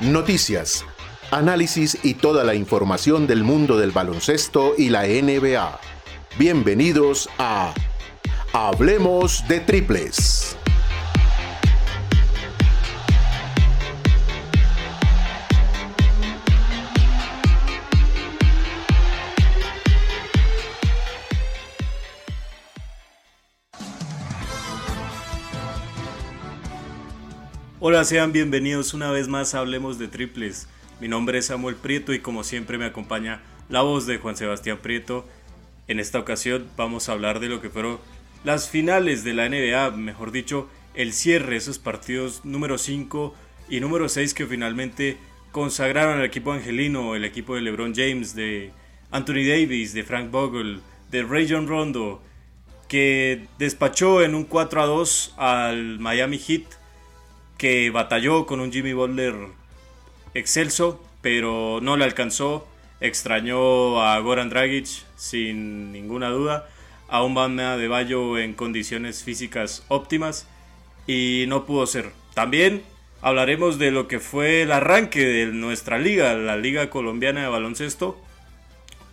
noticias, análisis y toda la información del mundo del baloncesto y la NBA. Bienvenidos a Hablemos de Triples. Hola, sean bienvenidos una vez más Hablemos de Triples. Mi nombre es Samuel Prieto y como siempre me acompaña la voz de Juan Sebastián Prieto. En esta ocasión vamos a hablar de lo que fueron las finales de la NBA, mejor dicho, el cierre, esos partidos número 5 y número 6 que finalmente consagraron al equipo angelino, el equipo de LeBron James, de Anthony Davis, de Frank Vogel, de Ray John Rondo, que despachó en un 4 a 2 al Miami Heat que batalló con un Jimmy Butler excelso, pero no le alcanzó. Extrañó a Goran Dragic sin ninguna duda, a un Bama de Bayo en condiciones físicas óptimas y no pudo ser. También hablaremos de lo que fue el arranque de nuestra liga, la Liga Colombiana de Baloncesto,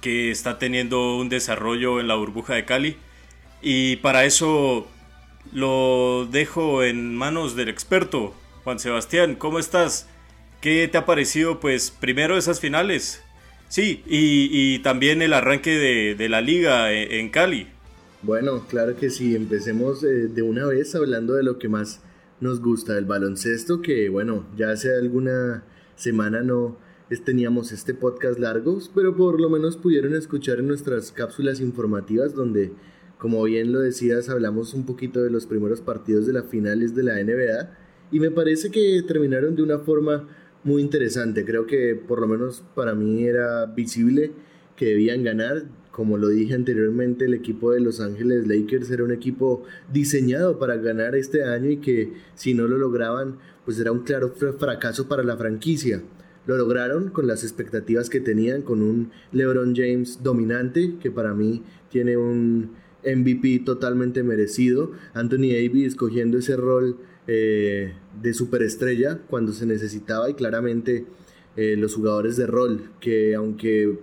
que está teniendo un desarrollo en la burbuja de Cali. Y para eso lo dejo en manos del experto. Juan Sebastián, ¿cómo estás? ¿Qué te ha parecido, pues, primero esas finales? Sí, y, también el arranque de, la liga e, en, Cali. Bueno, claro que sí, empecemos eh, de una vez hablando de lo que más nos gusta del baloncesto, que bueno, ya hace alguna semana no teníamos este podcast largos, pero por lo menos pudieron escuchar en nuestras cápsulas informativas donde como bien lo decías, hablamos un poquito de los primeros partidos de las finales de la NBA y me parece que terminaron de una forma muy interesante. Creo que por lo menos para mí era visible que debían ganar. Como lo dije anteriormente, el equipo de Los Ángeles Lakers era un equipo diseñado para ganar este año y que si no lo lograban, pues era un claro fracaso para la franquicia. Lo lograron con las expectativas que tenían, con un LeBron James dominante, que para mí tiene un MVP totalmente merecido. Anthony Davis cogiendo ese rol eh, de superestrella cuando se necesitaba y claramente eh, los jugadores de rol que aunque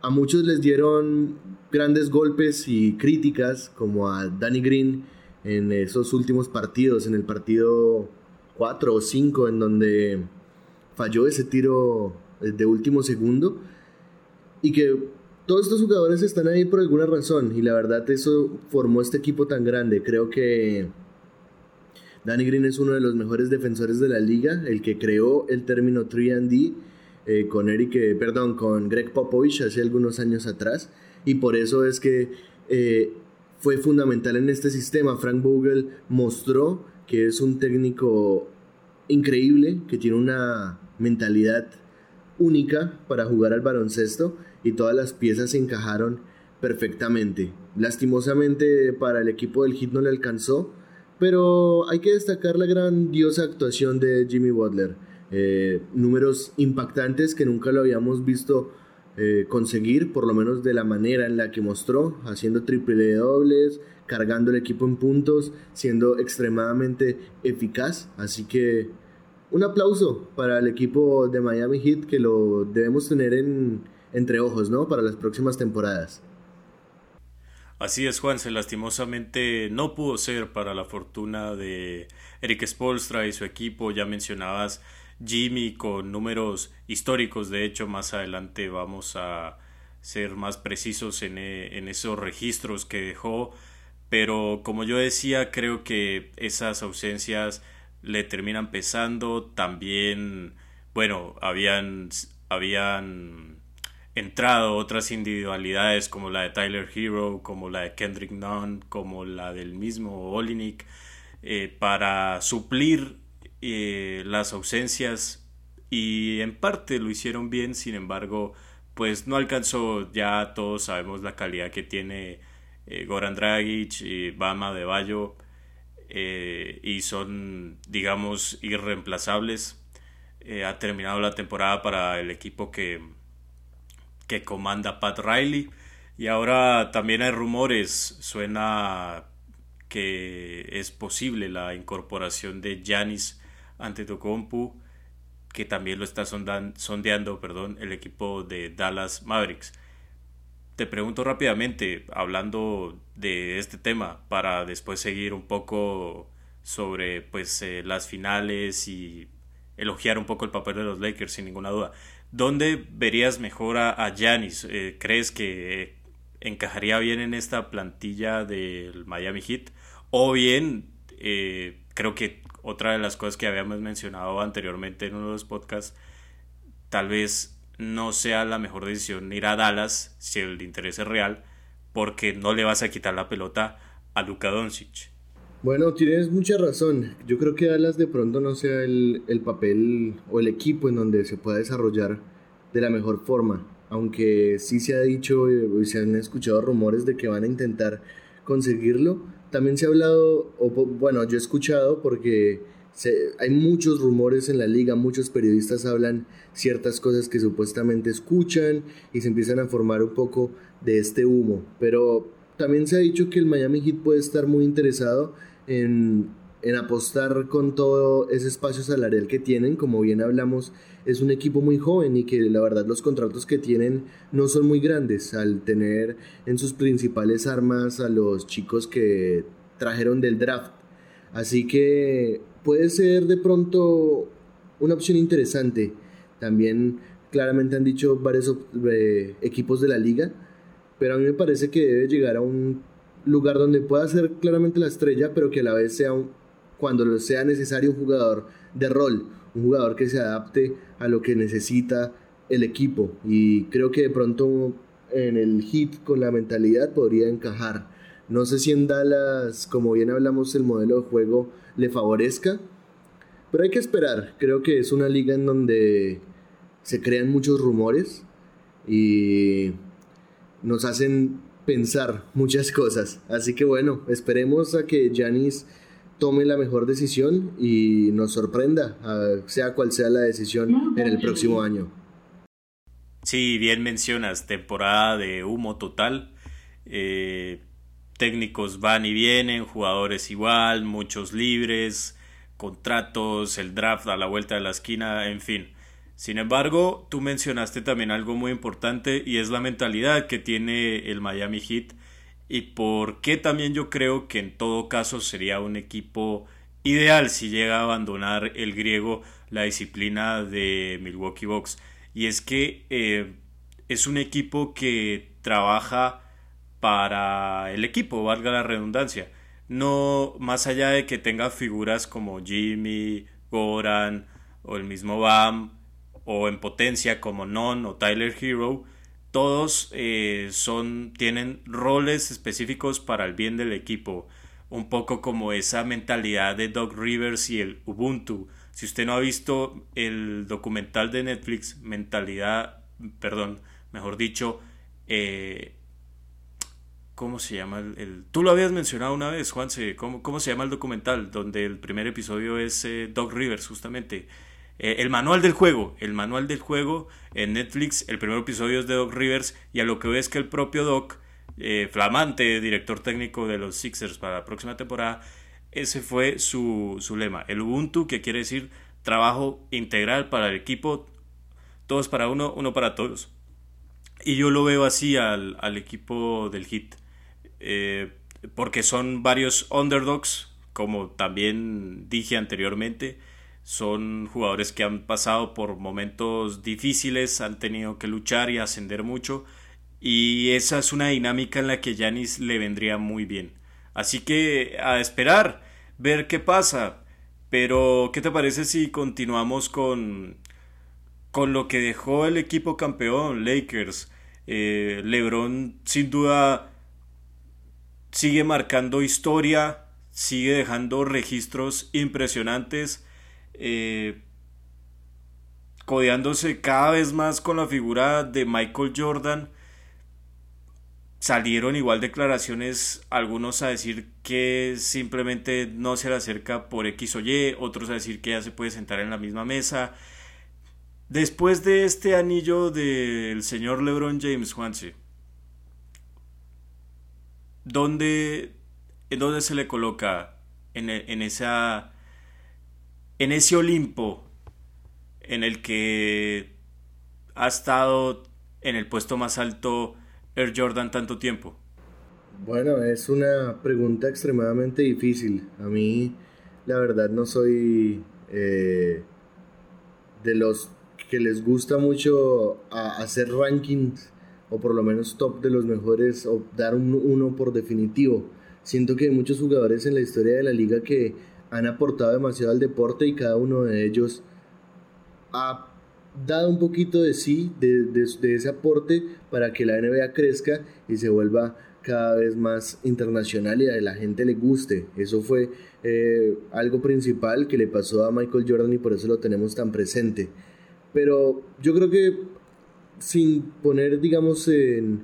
a muchos les dieron grandes golpes y críticas como a Danny Green en esos últimos partidos, en el partido 4 o 5 en donde falló ese tiro de último segundo y que todos estos jugadores están ahí por alguna razón y la verdad eso formó este equipo tan grande. Creo que Danny Green es uno de los mejores defensores de la liga, el que creó el término 3D eh, con Eric, eh, perdón, con Greg Popovich hace algunos años atrás y por eso es que eh, fue fundamental en este sistema. Frank Vogel mostró que es un técnico increíble, que tiene una mentalidad única para jugar al baloncesto y todas las piezas se encajaron perfectamente. Lastimosamente para el equipo del Heat no le alcanzó, pero hay que destacar la grandiosa actuación de Jimmy Butler. Eh, números impactantes que nunca lo habíamos visto eh, conseguir, por lo menos de la manera en la que mostró, haciendo triple dobles, cargando el equipo en puntos, siendo extremadamente eficaz. Así que un aplauso para el equipo de Miami Heat que lo debemos tener en, entre ojos, ¿no? Para las próximas temporadas. Así es, Juanse, lastimosamente no pudo ser para la fortuna de Eric Spolstra y su equipo. Ya mencionabas Jimmy con números históricos, de hecho, más adelante vamos a ser más precisos en, en esos registros que dejó. Pero como yo decía, creo que esas ausencias le terminan pesando. También, bueno, habían, habían entrado otras individualidades como la de Tyler Hero, como la de Kendrick Nunn, como la del mismo Olinik, eh, para suplir eh, las ausencias y en parte lo hicieron bien, sin embargo, pues no alcanzó, ya todos sabemos la calidad que tiene eh, Goran Dragic y Bama de Bayo y son, digamos, irreemplazables. ha terminado la temporada para el equipo que, que comanda Pat Riley. Y ahora también hay rumores, suena que es posible la incorporación de Giannis Antetokounmpo, que también lo está sondeando el equipo de Dallas Mavericks. Te pregunto rápidamente, hablando de este tema, para después seguir un poco sobre pues, eh, las finales y elogiar un poco el papel de los Lakers, sin ninguna duda. ¿Dónde verías mejor a Giannis? Eh, ¿Crees que encajaría bien en esta plantilla del Miami Heat? O bien, eh, creo que otra de las cosas que habíamos mencionado anteriormente en uno de los podcasts, tal vez no sea la mejor decisión ir a Dallas si el interés es real, porque no le vas a quitar la pelota a Luka Doncic. Bueno, tienes mucha razón. Yo creo que Dallas de pronto no sea el, el papel o el equipo en donde se pueda desarrollar de la mejor forma. Aunque sí se ha dicho y se han escuchado rumores de que van a intentar conseguirlo, también se ha hablado, o bueno, yo he escuchado porque hay muchos rumores en la liga, muchos periodistas hablan ciertas cosas que supuestamente escuchan y se empiezan a formar un poco de este humo. Pero también se ha dicho que el Miami Heat puede estar muy interesado en, en apostar con todo ese espacio salarial que tienen, como bien hablamos es un equipo muy joven y que la verdad los contratos que tienen no son muy grandes al tener en sus principales armas a los chicos que trajeron del draft. Así que puede ser de pronto una opción interesante. También claramente han dicho varios eh, equipos de la liga, pero a mí me parece que debe llegar a un lugar donde pueda ser claramente la estrella, pero que a la vez sea cuando sea necesario un jugador de rol, un jugador que se adapte a lo que necesita el equipo. Y creo que de pronto en el hit con la mentalidad podría encajar. No sé si en Dallas, como bien hablamos, el modelo de juego le favorezca, pero hay que esperar. Creo que es una liga en donde se crean muchos rumores y nos hacen pensar muchas cosas. Así que bueno, esperemos a que Janis tome la mejor decisión y nos sorprenda, sea cual sea la decisión en el próximo año. Sí, bien mencionas, temporada de humo total. Eh, técnicos van y vienen, jugadores igual, muchos libres, contratos, el draft a la vuelta de la esquina, en fin. Sin embargo, tú mencionaste también algo muy importante y es la mentalidad que tiene el Miami Heat y por qué también yo creo que en todo caso sería un equipo ideal si llega a abandonar el griego la disciplina de Milwaukee Bucks. Y es que eh, es un equipo que trabaja para el equipo, valga la redundancia. No más allá de que tenga figuras como Jimmy, Goran o el mismo Bam o en potencia como Non o Tyler Hero, todos eh, son, tienen roles específicos para el bien del equipo. Un poco como esa mentalidad de Doc Rivers y el Ubuntu. Si usted no ha visto el documental de Netflix, Mentalidad, perdón, mejor dicho, eh, ¿cómo se llama el, Tú lo habías mencionado una vez, Juanse, ¿cómo, cómo se llama el documental? Donde el primer episodio es eh, Doc Rivers, justamente. Eh, el manual del juego, el manual del juego en Netflix, el primer episodio es de Doc Rivers y a lo que ves que el propio Doc, eh, flamante director técnico de los Sixers para la próxima temporada, ese fue su, su lema, el Ubuntu, que quiere decir trabajo integral para el equipo, todos para uno, uno para todos. Y yo lo veo así al, al equipo del Hit, eh, porque son varios underdogs, como también dije anteriormente, son jugadores que han pasado por momentos difíciles, han tenido que luchar y ascender mucho. Y esa es una dinámica en la que Yanis le vendría muy bien. Así que a esperar, ver qué pasa. Pero, ¿qué te parece si continuamos con, con lo que dejó el equipo campeón, Lakers? Eh, Lebron sin duda sigue marcando historia, sigue dejando registros impresionantes eh, codeándose cada vez más con la figura de Michael Jordan. Salieron igual declaraciones, algunos a decir que simplemente no se le acerca por X o Y, otros a decir que ya se puede sentar en la misma mesa. Después de este anillo del señor LeBron James, Juanse, ¿dónde, ¿en dónde se le coloca en, en esa en ese Olimpo en el que ha estado en el puesto más alto Air Jordan tanto tiempo? Bueno, es una pregunta extremadamente difícil. A mí, la verdad, no soy eh, de los que les gusta mucho hacer rankings o por lo menos top de los mejores o dar un, uno por definitivo. Siento que hay muchos jugadores en la historia de la liga que han aportado demasiado al deporte y cada uno de ellos ha dado un poquito de sí, de, de ese aporte para que la NBA crezca y se vuelva cada vez más internacional y a la gente le guste. Eso fue eh, algo principal que le pasó a Michael Jordan y por eso lo tenemos tan presente. Pero yo creo que sin poner, digamos, en,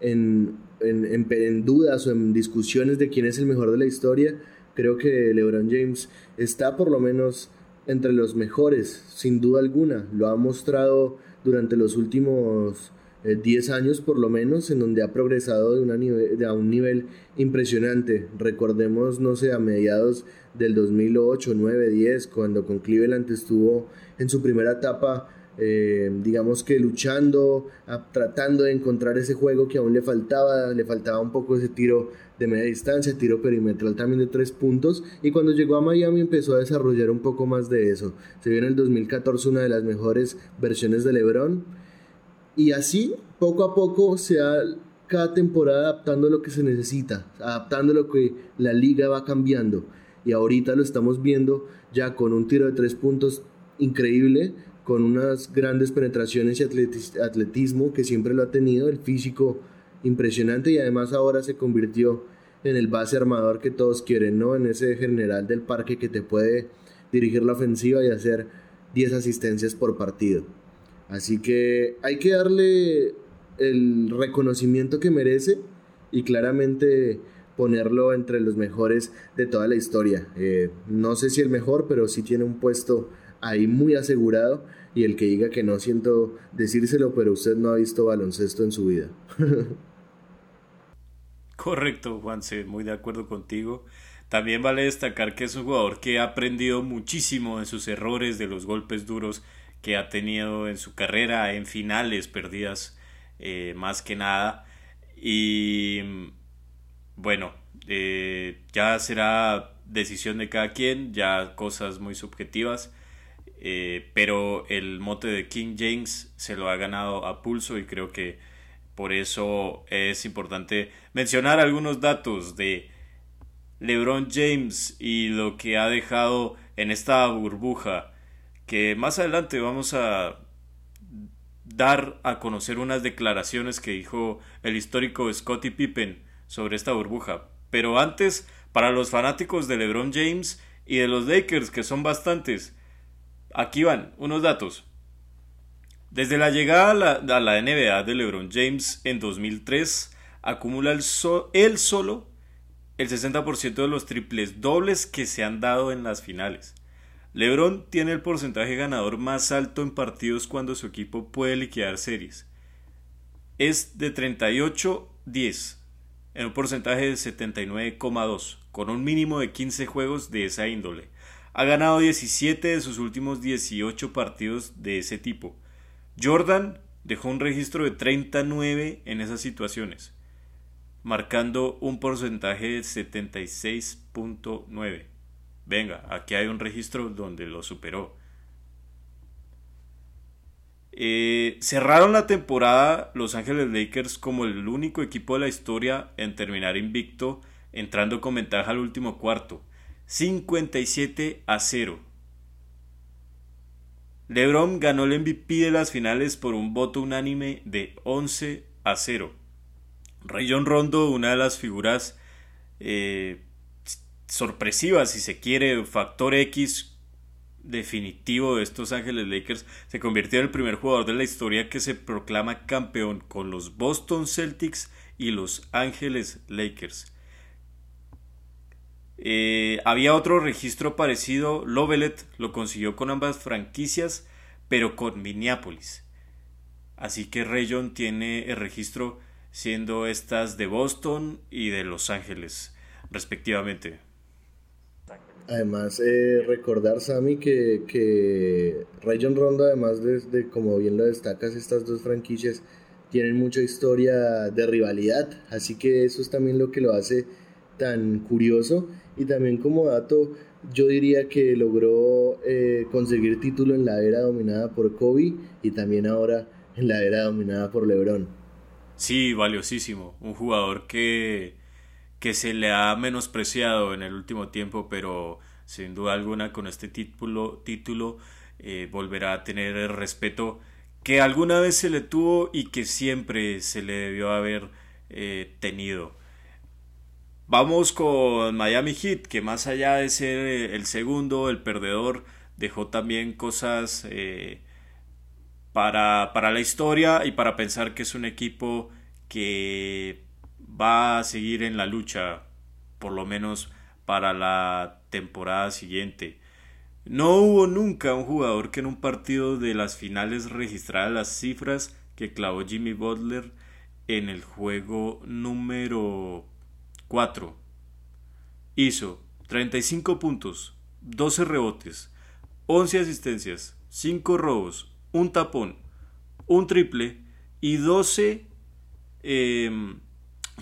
en, en, en, dudas o en discusiones de quién es el mejor de la historia, creo que LeBron James está por lo menos entre los mejores, sin duda alguna. Lo ha mostrado durante los últimos 10 eh, años por lo menos, en donde ha progresado de, una nivel, de a un nivel impresionante. Recordemos, no sé, a mediados del 2008, 9, 10, cuando con Cleveland estuvo en su primera etapa, eh, digamos que luchando, tratando de encontrar ese juego que aún le faltaba, le faltaba un poco ese tiro de media distancia, tiro perimetral también de tres puntos, y cuando llegó a Miami empezó a desarrollar un poco más de eso. Se vio en el 2014 una de las mejores versiones de LeBron y así, poco a poco, se va cada temporada adaptando lo que se necesita, adaptando lo que la liga va cambiando. Y ahorita lo estamos viendo ya con un tiro de tres puntos increíble, con unas grandes penetraciones y atletismo que siempre lo ha tenido, el físico impresionante y además ahora se convirtió en el base armador que todos quieren, ¿no? En ese general del parque que te puede dirigir la ofensiva y hacer 10 asistencias por partido. Así que hay que darle el reconocimiento que merece y claramente ponerlo entre los mejores de toda la historia. Eh, no sé si el mejor, pero sí tiene un puesto ahí muy asegurado y el que diga que no siento decírselo, pero usted no ha visto baloncesto en su vida. Correcto, Juanse, muy de acuerdo contigo. También vale destacar que es un jugador que ha aprendido muchísimo de sus errores, de los golpes duros que ha tenido en su carrera en finales perdidas eh, más que nada y bueno eh, ya será decisión de cada quien ya cosas muy subjetivas eh, pero el mote de King James se lo ha ganado a pulso y creo que por eso es importante mencionar algunos datos de LeBron James y lo que ha dejado en esta burbuja que más adelante vamos a dar a conocer unas declaraciones que dijo el histórico Scottie Pippen sobre esta burbuja. Pero antes, para los fanáticos de LeBron James y de los Lakers, que son bastantes, aquí van unos datos. Desde la llegada a la, NBA de LeBron James en 2003, acumula él solo el 60% de los triples dobles que se han dado en las finales. LeBron tiene el porcentaje ganador más alto en partidos cuando su equipo puede liquidar series. Es de 38-10, en un porcentaje de 79,2, con un mínimo de 15 juegos de esa índole. Ha ganado 17 de sus últimos 18 partidos de ese tipo. Jordan dejó un registro de 39 en esas situaciones, marcando un porcentaje de 76.9. Venga, aquí hay un registro donde lo superó. Eh, cerraron la temporada Los Ángeles Lakers como el único equipo de la historia en terminar invicto, entrando con ventaja al último cuarto. 57 a 0. LeBron ganó el MVP de las finales por un voto unánime de 11 a 0. Rayon Rondo, una de las figuras eh, sorpresiva, si se quiere, factor X definitivo de estos Ángeles Lakers, se convirtió en el primer jugador de la historia que se proclama campeón con los Boston Celtics y los Ángeles Lakers. Eh, había otro registro parecido, Lovelet lo consiguió con ambas franquicias, pero con Minneapolis. Así que Rayon tiene el registro siendo estas de Boston y de Los Ángeles, respectivamente. Además, eh, recordar, Sammy, que, que Rayon Rondo, además de, como bien lo destacas, estas dos franquicias tienen mucha historia de rivalidad, así que eso es también lo que lo hace tan curioso. Y también como dato, yo diría que logró eh, conseguir título en la era dominada por Kobe y también ahora en la era dominada por LeBron. Sí, valiosísimo. Un jugador que que se le ha menospreciado en el último tiempo, pero sin duda alguna con este título, título eh, volverá a tener el respeto que alguna vez se le tuvo y que siempre se le debió haber eh, tenido. Vamos con Miami Heat, que más allá de ser eh, el segundo, el perdedor, dejó también cosas para, para la historia y para pensar que es un equipo que va a seguir en la lucha, por lo menos para la temporada siguiente. No hubo nunca un jugador que en un partido de las finales registrara las cifras que clavó Jimmy Butler en el juego número 4. Hizo 35 puntos, 12 rebotes, 11 asistencias, 5 robos, un tapón, un triple y 12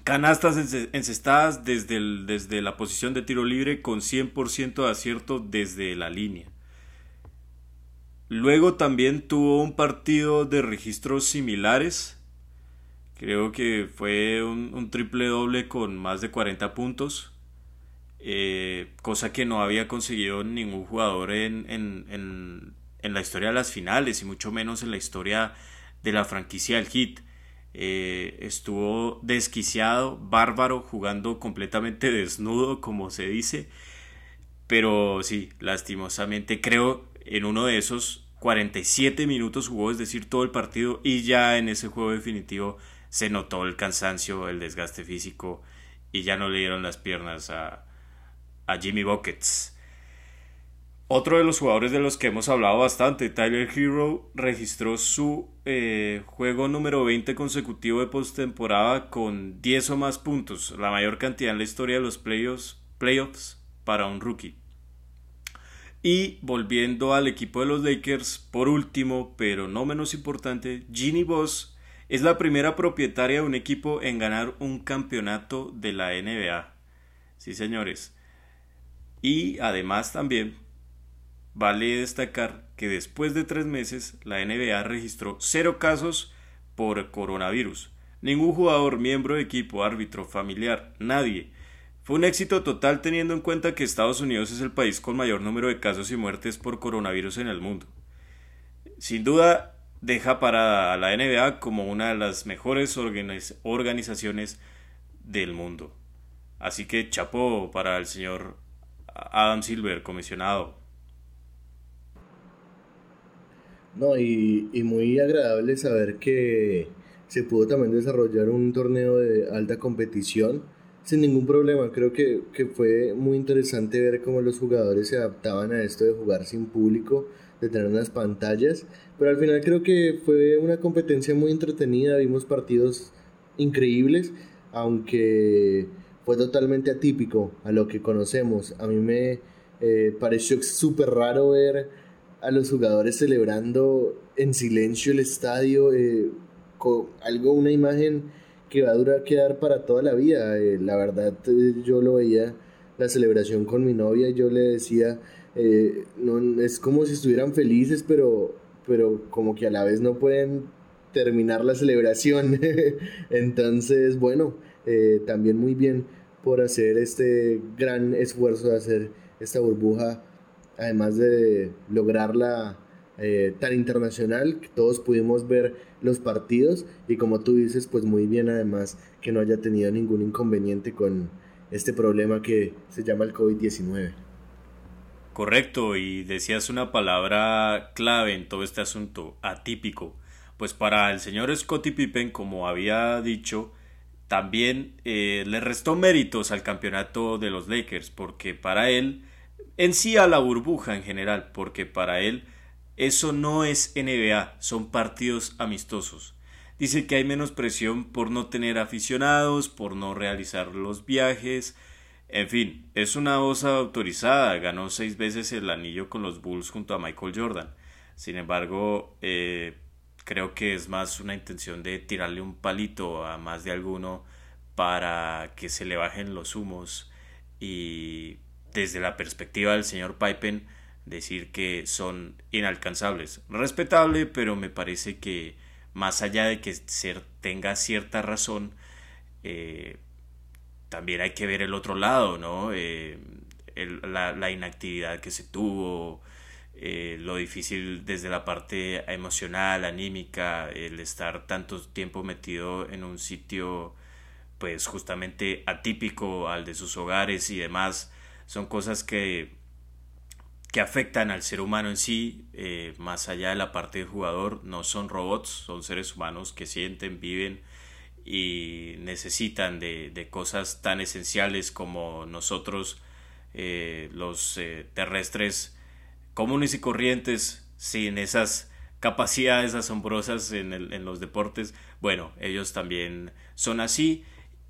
Canastas encestadas desde, desde la posición de tiro libre con 100% de acierto desde la línea. Luego también tuvo un partido de registros similares. Creo que fue un, triple doble con más de 40 puntos. Eh, cosa que no había conseguido ningún jugador en, en, en la historia de las finales y mucho menos en la historia de la franquicia del Hit. Eh, estuvo desquiciado, bárbaro, jugando completamente desnudo, como se dice. Pero sí, lastimosamente creo en uno de esos 47 minutos jugó, es decir, todo el partido y ya en ese juego definitivo se notó el cansancio, el desgaste físico y ya no le dieron las piernas a, Jimmy Buckets. Otro de los jugadores de los que hemos hablado bastante, Tyler Hero, registró su eh, juego número 20 consecutivo de postemporada con 10 o más puntos, la mayor cantidad en la historia de los playoffs, playoffs para un rookie. Y volviendo al equipo de los Lakers, por último, pero no menos importante, Ginny Boss es la primera propietaria de un equipo en ganar un campeonato de la NBA. Sí, señores. Y además también Vale destacar que después de tres meses la NBA registró cero casos por coronavirus. Ningún jugador, miembro de equipo, árbitro, familiar, nadie. Fue un éxito total teniendo en cuenta que Estados Unidos es el país con mayor número de casos y muertes por coronavirus en el mundo. Sin duda, deja parada a la NBA como una de las mejores organizaciones del mundo. Así que chapo para el señor Adam Silver, comisionado. No, y, y muy agradable saber que se pudo también desarrollar un torneo de alta competición sin ningún problema. Creo que, que, fue muy interesante ver cómo los jugadores se adaptaban a esto de jugar sin público, de tener unas pantallas. Pero al final creo que fue una competencia muy entretenida, vimos partidos increíbles, aunque fue totalmente atípico a lo que conocemos. A mí me eh, pareció súper raro ver a los jugadores celebrando en silencio el estadio, eh, con algo, una imagen que va a durar quedar para toda la vida. Eh, la verdad, eh, yo lo veía la celebración con mi novia y yo le decía, no, es como si estuvieran felices, pero, pero como que a la vez no pueden terminar la celebración. Entonces, bueno, también muy bien por hacer este gran esfuerzo de hacer esta burbuja además de lograrla eh, tan internacional, que todos pudimos ver los partidos y como tú dices, pues muy bien además que no haya tenido ningún inconveniente con este problema que se llama el COVID-19. Correcto, y decías una palabra clave en todo este asunto, atípico. Pues para el señor Scottie Pippen, como había dicho, también eh, le restó méritos al campeonato de los Lakers, porque para él en sí a la burbuja en general, porque para él eso no es NBA, son partidos amistosos. Dice que hay menos presión por no tener aficionados, por no realizar los viajes, En fin, es una voz autorizada, ganó seis veces el anillo con los Bulls junto a Michael Jordan. Sin embargo, eh, creo que es más una intención de tirarle un palito a más de alguno para que se le bajen los humos y desde la perspectiva del señor Pipen decir que son inalcanzables. Respetable, pero me parece que más allá de que tenga cierta razón, eh, también hay que ver el otro lado, ¿no? Eh, la, inactividad que se tuvo, eh, lo difícil desde la parte emocional, anímica, el estar tanto tiempo metido en un sitio pues justamente atípico al de sus hogares y demás, son cosas que, que afectan al ser humano en sí, eh, más allá de la parte del jugador, no son robots, son seres humanos que sienten, viven y necesitan de, cosas tan esenciales como nosotros, eh, los eh, terrestres comunes y corrientes, sin esas capacidades asombrosas en, en los deportes, bueno, ellos también son así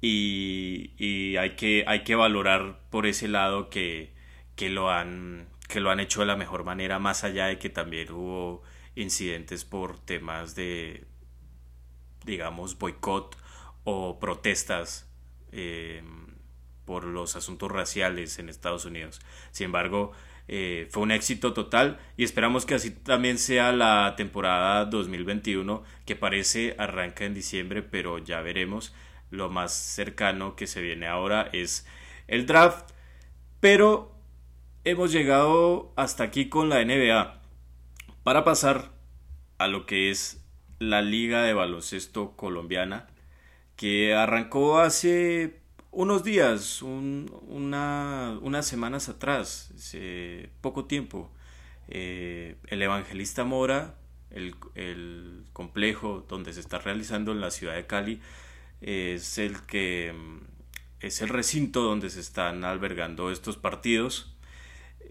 y, hay, que, hay que valorar por ese lado que, que, lo han, que lo han hecho de la mejor manera, más allá de que también hubo incidentes por temas de, digamos, boicot o protestas eh, por los asuntos raciales en Estados Unidos. Sin embargo, eh, fue un éxito total y esperamos que así también sea la temporada 2021 que parece arranca en diciembre pero ya veremos lo más cercano que se viene ahora es el draft. Pero hemos llegado hasta aquí con la NBA. Para pasar a lo que es la Liga de Baloncesto Colombiana, que arrancó hace unos días, unas semanas atrás, hace poco tiempo. Eh, el Evangelista Mora, el, complejo donde se está realizando en la ciudad de Cali, es el que es el recinto donde se están albergando estos partidos.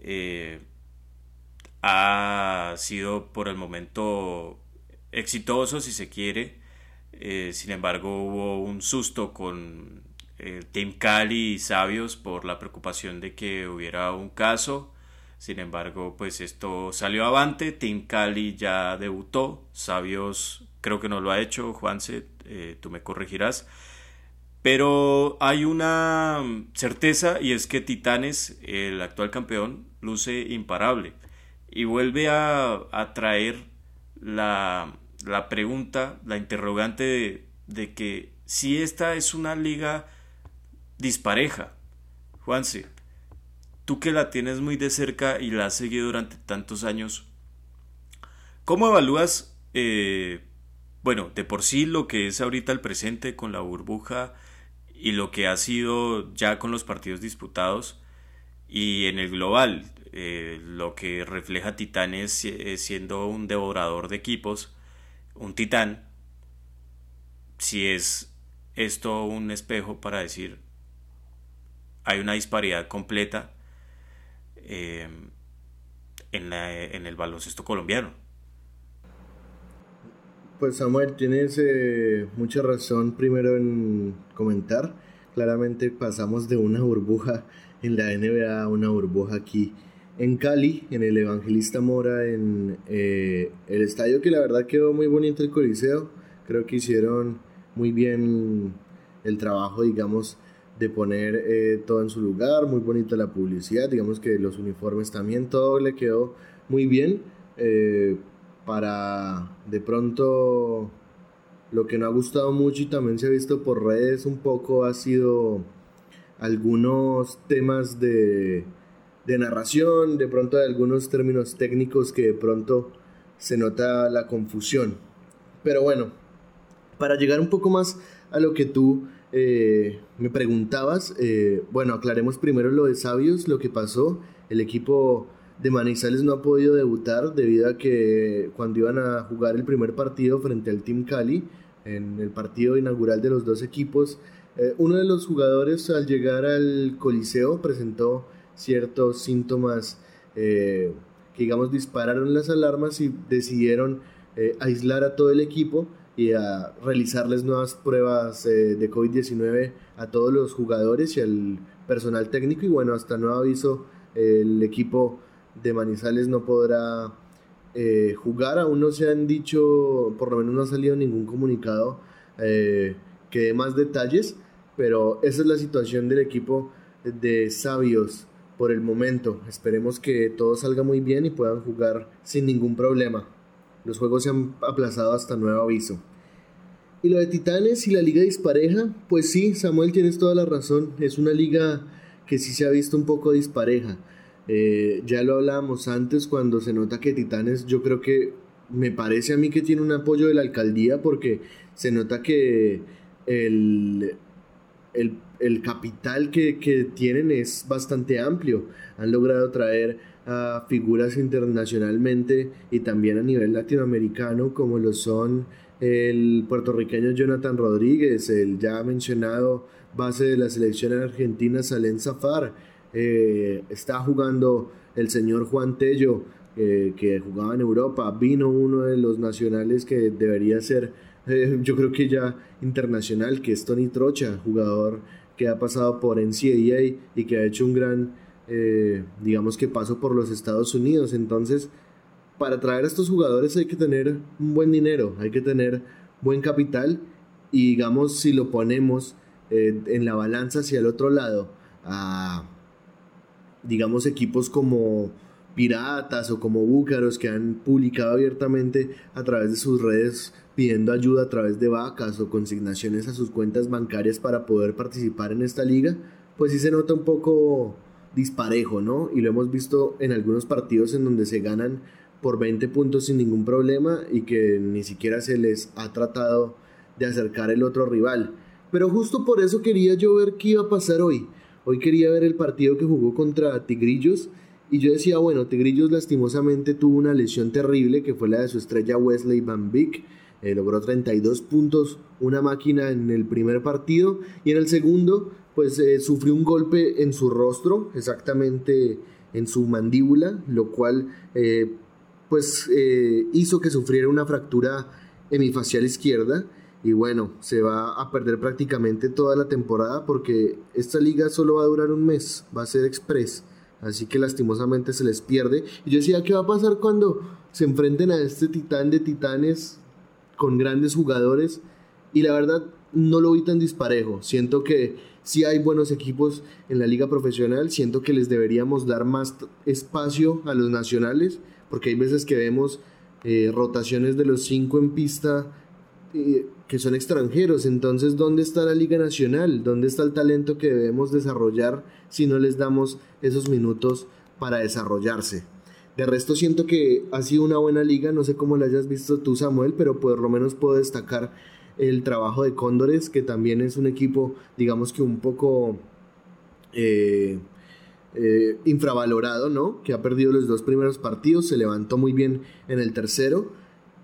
Eh, ha sido por el momento exitoso, si se quiere. Eh, sin embargo, hubo un susto con el eh, Team Cali y Sabios por la preocupación de que hubiera un caso. Sin embargo, pues esto salió avante. Team Cali ya debutó. Sabios creo que no lo ha hecho. Juanse, eh, tú me corregirás. Pero hay una certeza y es que Titanes, el actual campeón, luce imparable. Y vuelve a, traer la, pregunta, la interrogante de, que si esta es una liga dispareja. Juanse, tú que la tienes muy de cerca y la has seguido durante tantos años, ¿cómo evalúas eh, bueno, de por sí lo que es ahorita el presente con la burbuja y lo que ha sido ya con los partidos disputados y en el global, eh, lo que refleja Titanes es siendo un devorador de equipos, un titán, si es esto un espejo para decir hay una disparidad completa eh, en, en el baloncesto colombiano. Pues Samuel, tienes eh, mucha razón primero en comentar. Claramente pasamos de una burbuja en la NBA a una burbuja aquí en Cali, en el Evangelista Mora, en eh, el estadio que la verdad quedó muy bonito el Coliseo. Creo que hicieron muy bien el trabajo, digamos, de poner eh, todo en su lugar, muy bonita la publicidad, digamos que los uniformes también, todo le quedó muy bien para de pronto lo que no ha gustado mucho y también se ha visto por redes un poco ha sido algunos temas de, de narración, de pronto de algunos términos técnicos que de pronto se nota la confusión. Pero bueno, para llegar un poco más a lo que tú eh, me preguntabas, eh, bueno, aclaremos primero lo de Sabios, lo que pasó. El equipo de Manizales no ha podido debutar debido a que cuando iban a jugar el primer partido frente al Team Cali, en el partido inaugural de los dos equipos, eh, uno de los jugadores al llegar al Coliseo presentó ciertos síntomas eh, que digamos dispararon las alarmas y decidieron eh, aislar a todo el equipo y a realizarles nuevas pruebas de COVID-19 a todos los jugadores y al personal técnico. Y bueno, hasta nuevo aviso el equipo de Manizales no podrá eh, jugar, aún no se han dicho, por lo menos no ha salido ningún comunicado eh, que dé más detalles, pero esa es la situación del equipo de Sabios por el momento. Esperemos que todo salga muy bien y puedan jugar sin ningún problema. Los juegos se han aplazado hasta nuevo aviso. Y lo de Titanes y la liga dispareja, pues sí, Samuel tienes toda la razón. Es una liga que sí se ha visto un poco dispareja. Eh, ya lo hablábamos antes cuando se nota que Titanes, yo creo que me parece a mí que tiene un apoyo de la alcaldía porque se nota que el, el, capital que, que, tienen es bastante amplio. Han logrado traer a figuras internacionalmente y también a nivel latinoamericano como lo son el puertorriqueño Jonathan Rodríguez, el ya mencionado base de la selección argentina Salen Zafar, eh, está jugando el señor Juan Tello, eh, que jugaba en Europa, vino uno de los nacionales que debería ser, eh, yo creo que ya internacional, que es Tony Trocha, jugador que ha pasado por NCAA y que ha hecho un gran, digamos que paso por los Estados Unidos. Entonces, para traer a estos jugadores hay que tener un buen dinero, hay que tener buen capital y digamos si lo ponemos eh, en la balanza hacia el otro lado a digamos equipos como Piratas o como Búcaros que han publicado abiertamente a través de sus redes pidiendo ayuda a través de vacas o consignaciones a sus cuentas bancarias para poder participar en esta liga, pues sí se nota un poco disparejo, ¿no? Y lo hemos visto en algunos partidos en donde se ganan por 20 puntos sin ningún problema y que ni siquiera se les ha tratado de acercar el otro rival. Pero justo por eso quería yo ver qué iba a pasar hoy. Hoy quería ver el partido que jugó contra Tigrillos y yo decía, bueno, Tigrillos lastimosamente tuvo una lesión terrible que fue la de su estrella Wesley Van Beek. Eh, logró 32 puntos, una máquina en el primer partido. Y en el segundo pues eh, sufrió un golpe en su rostro, exactamente en su mandíbula, lo cual eh, pues eh, hizo que sufriera una fractura hemifacial izquierda. Y bueno, se va a perder prácticamente toda la temporada porque esta liga solo va a durar un mes, va a ser express, así que lastimosamente se les pierde. Y yo decía, ¿qué va a pasar cuando se enfrenten a este titán de titanes con grandes jugadores? Y la verdad no lo vi tan disparejo, siento que si hay buenos equipos en la liga profesional, siento que les deberíamos dar más espacio a los nacionales porque hay veces que vemos eh, rotaciones de los cinco en pista eh, que son extranjeros, entonces ¿dónde está la Liga Nacional? ¿Dónde está el talento que debemos desarrollar si no les damos esos minutos para desarrollarse? De resto siento que ha sido una buena liga, no sé cómo la hayas visto tú Samuel, pero por lo menos puedo destacar el trabajo de Cóndores, que también es un equipo, digamos que un poco... Eh, eh, infravalorado, ¿no? Que ha perdido los dos primeros partidos, se levantó muy bien en el tercero,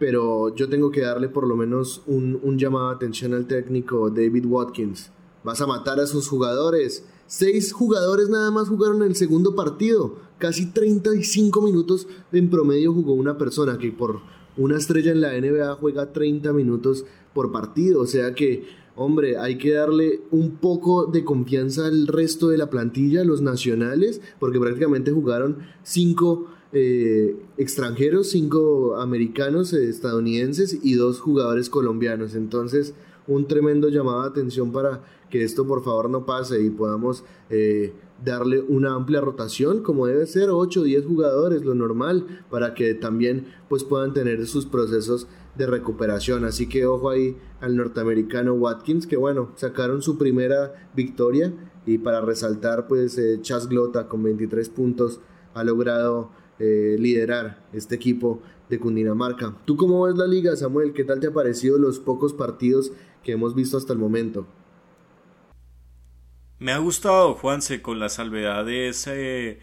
pero yo tengo que darle por lo menos un, llamado de atención al técnico David Watkins. Vas a matar a sus jugadores. Seis jugadores nada más jugaron el segundo partido. Casi 35 minutos en promedio jugó una persona que por una estrella en la NBA juega 30 minutos por partido. O sea que hombre, hay que darle un poco de confianza al resto de la plantilla, los nacionales, porque prácticamente jugaron cinco eh, extranjeros, cinco americanos, eh, estadounidenses y dos jugadores colombianos. Entonces, un tremendo llamado de atención para que esto por favor no pase y podamos eh, darle una amplia rotación como debe ser 8 o 10 jugadores lo normal para que también pues puedan tener sus procesos de recuperación. Así que ojo ahí al norteamericano Watkins, que bueno, sacaron su primera victoria y para resaltar, pues eh, Chas Glota con 23 puntos ha logrado eh, liderar este equipo de Cundinamarca. ¿Tú cómo ves la liga, Samuel? ¿Qué tal te ha parecido los pocos partidos que hemos visto hasta el momento? Me ha gustado, Juanse, con la salvedad de ese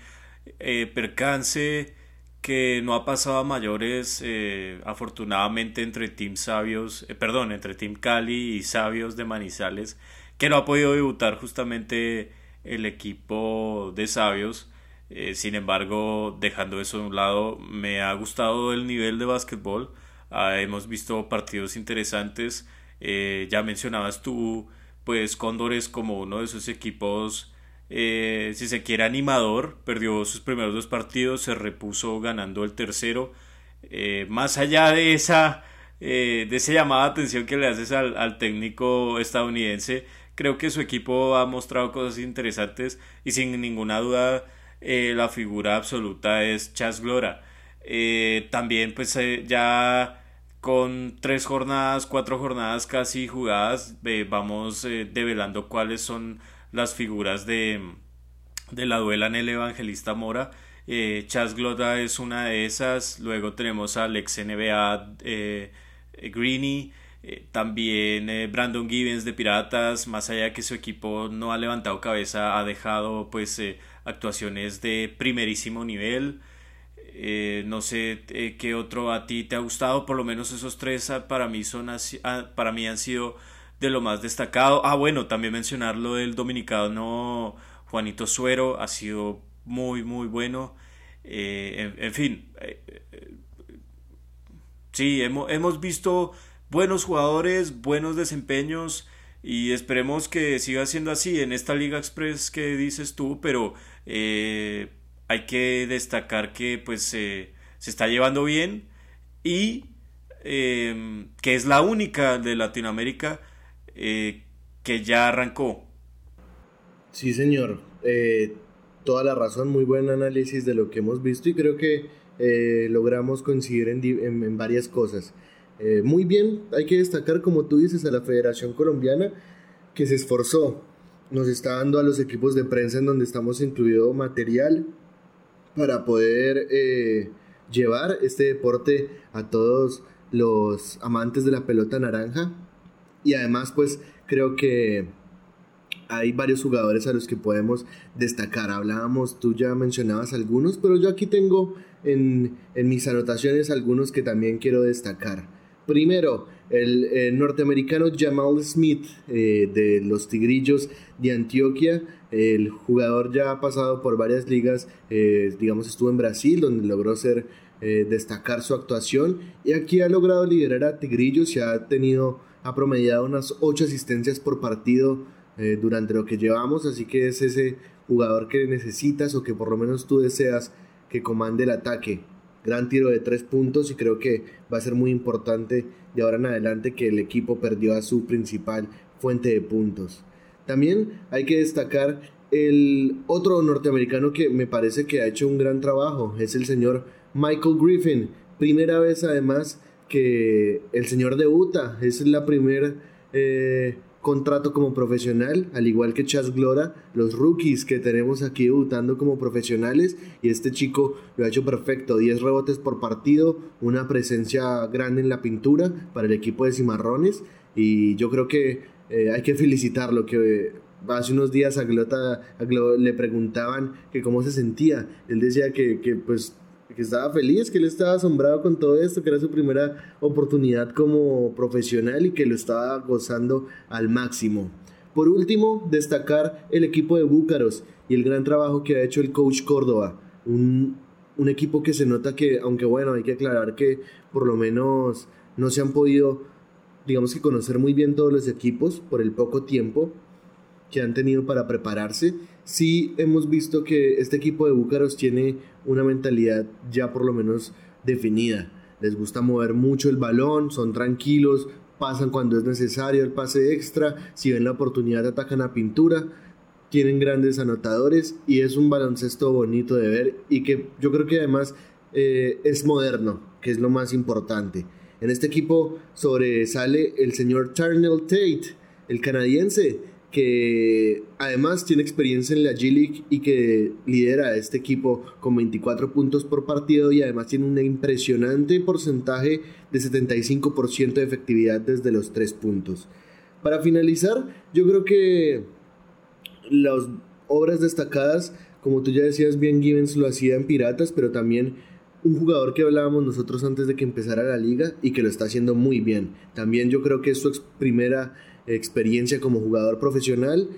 eh, percance que no ha pasado a mayores, eh, afortunadamente, entre Team Sabios, perdón, entre Team Cali y Sabios de Manizales, que no ha podido debutar justamente el equipo de Sabios. Eh, sin embargo, dejando eso de un lado, me ha gustado el nivel de básquetbol. Ah, hemos visto partidos interesantes. ya mencionabas tú, pues, Cóndores como uno de esos equipos eh, si se quiere, animador. Perdió sus primeros dos partidos, se repuso ganando el tercero. Eh, más allá de esa, de esa llamada de atención que le haces al, al técnico estadounidense, creo que su equipo ha mostrado cosas interesantes y sin ninguna duda la figura absoluta es Chas Glora. también pues ya con tres jornadas, cuatro jornadas casi jugadas, vamos eh, develando cuáles son las figuras de, de la duela en el Evangelista Mora. Eh, Chas Glota es una de esas, luego tenemos al ex NBA eh, Greeny, eh, también Brandon Gibbons de Piratas, más allá de que su equipo no ha levantado cabeza, ha dejado pues actuaciones de primerísimo nivel. Eh, no sé eh, qué otro a ti te ha gustado, por lo menos esos tres ah, para mí son ah, para mí han sido de lo más destacado. Ah, bueno, también mencionar lo del dominicano Juanito Suero ha sido muy, muy bueno. Eh, en, fin, sí, hemos, hemos visto buenos jugadores, buenos desempeños y esperemos que siga siendo así en esta Liga Express que dices tú, pero hay que destacar que pues se está llevando bien y em, que es la única de Latinoamérica eh, que ya arrancó. Sí, señor. Eh, toda la razón, muy buen análisis de lo que hemos visto y creo que eh, logramos coincidir en varias cosas. Muy bien, hay que destacar, como tú dices, a la Federación Colombiana que se esforzó. Nos está dando a los equipos de prensa en donde estamos incluido material, para poder eh, llevar este deporte a todos los amantes de la pelota naranja. Y además, pues creo que hay varios jugadores a los que podemos destacar. Hablábamos, tú ya mencionabas algunos, pero yo aquí tengo en, en mis anotaciones algunos que también quiero destacar. Primero, el, norteamericano Jamal Smith eh, de los Tigrillos de Antioquia. El jugador ya ha pasado por varias ligas, eh, digamos estuvo en Brasil donde logró ser, eh, destacar su actuación. Y aquí ha logrado liderar a Tigrillos y ha tenido, ha promediado unas 8 asistencias por partido durante lo que llevamos, así que es ese jugador que necesitas o que por lo menos tú deseas que comande el ataque gran tiro de tres puntos y creo que va a ser muy importante de ahora en adelante que el equipo perdió a su principal fuente de puntos. También hay que destacar el otro norteamericano que me parece que ha hecho un gran trabajo, es el señor Michael Griffin. Primera vez además que el señor debuta, es la primera eh, contrato como profesional, al igual que Chas Glora, los rookies que tenemos aquí debutando como profesionales y este chico lo ha hecho perfecto, 10 rebotes por partido, una presencia grande en la pintura para el equipo de Cimarrones y yo creo que eh, hay que felicitarlo, que hace unos días a Glota le preguntaban que cómo se sentía, él decía que, que pues que estaba feliz, que él estaba asombrado con todo esto, que era su primera oportunidad como profesional y que lo estaba gozando al máximo. Por último, destacar el equipo de Búcaros y el gran trabajo que ha hecho el coach Córdoba. Un, un equipo que se nota que, aunque bueno, hay que aclarar que por lo menos no se han podido, digamos que conocer muy bien todos los equipos por el poco tiempo que han tenido para prepararse. Sí hemos visto que este equipo de Búcaros tiene una mentalidad ya por lo menos definida. Les gusta mover mucho el balón, son tranquilos, pasan cuando es necesario el pase extra, si ven la oportunidad atacan a pintura, tienen grandes anotadores y es un baloncesto bonito de ver y que yo creo que además eh, es moderno, que es lo más importante. En este equipo sobresale el señor Charnel Tate, el canadiense, que además tiene experiencia en la G-League y que lidera este equipo con 24 puntos por partido y además tiene un impresionante porcentaje de 75% de efectividad desde los 3 puntos. Para finalizar, yo creo que las obras destacadas, como tú ya decías, bien Givens lo hacía en Piratas, pero también un jugador que hablábamos nosotros antes de que empezara la liga y que lo está haciendo muy bien. También yo creo que es su primera experiencia como jugador profesional.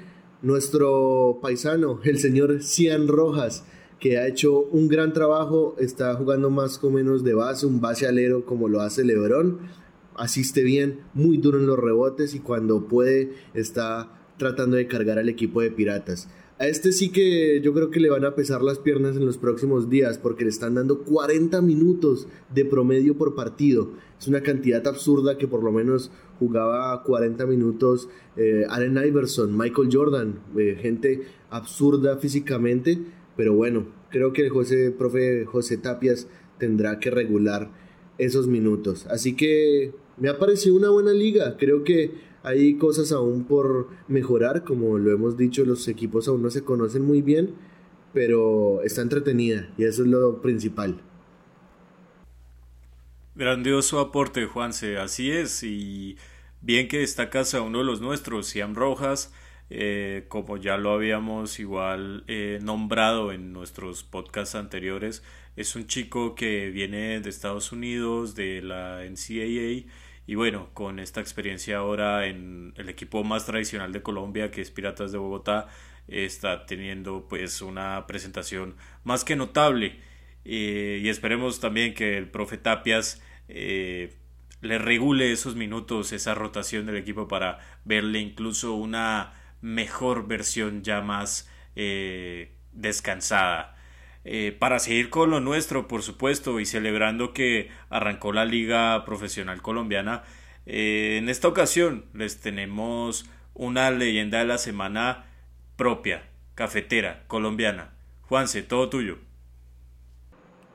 Nuestro paisano, el señor Cian Rojas, que ha hecho un gran trabajo, está jugando más o menos de base, un base alero como lo hace Lebron, asiste bien, muy duro en los rebotes y cuando puede está tratando de cargar al equipo de Piratas. A este sí que yo creo que le van a pesar las piernas en los próximos días porque le están dando 40 minutos de promedio por partido. Es una cantidad absurda que por lo menos jugaba 40 minutos eh, Allen Iverson, Michael Jordan, eh, gente absurda físicamente, pero bueno, creo que el José, profe José Tapias tendrá que regular esos minutos. Así que me ha parecido una buena liga, creo que hay cosas aún por mejorar, como lo hemos dicho, los equipos aún no se conocen muy bien, pero está entretenida y eso es lo principal. Grandioso aporte, Juanse, así es, y bien que destacas a uno de los nuestros, Siam Rojas, eh, como ya lo habíamos igual eh, nombrado en nuestros podcasts anteriores, es un chico que viene de Estados Unidos, de la NCAA, y bueno, con esta experiencia ahora en el equipo más tradicional de Colombia, que es Piratas de Bogotá, está teniendo pues una presentación más que notable. Eh, y esperemos también que el profe Tapias eh, le regule esos minutos, esa rotación del equipo para verle incluso una mejor versión ya más eh, descansada. Eh, para seguir con lo nuestro, por supuesto, y celebrando que arrancó la Liga Profesional Colombiana, en esta ocasión les tenemos una leyenda de la semana propia, cafetera, colombiana. Juanse, todo tuyo.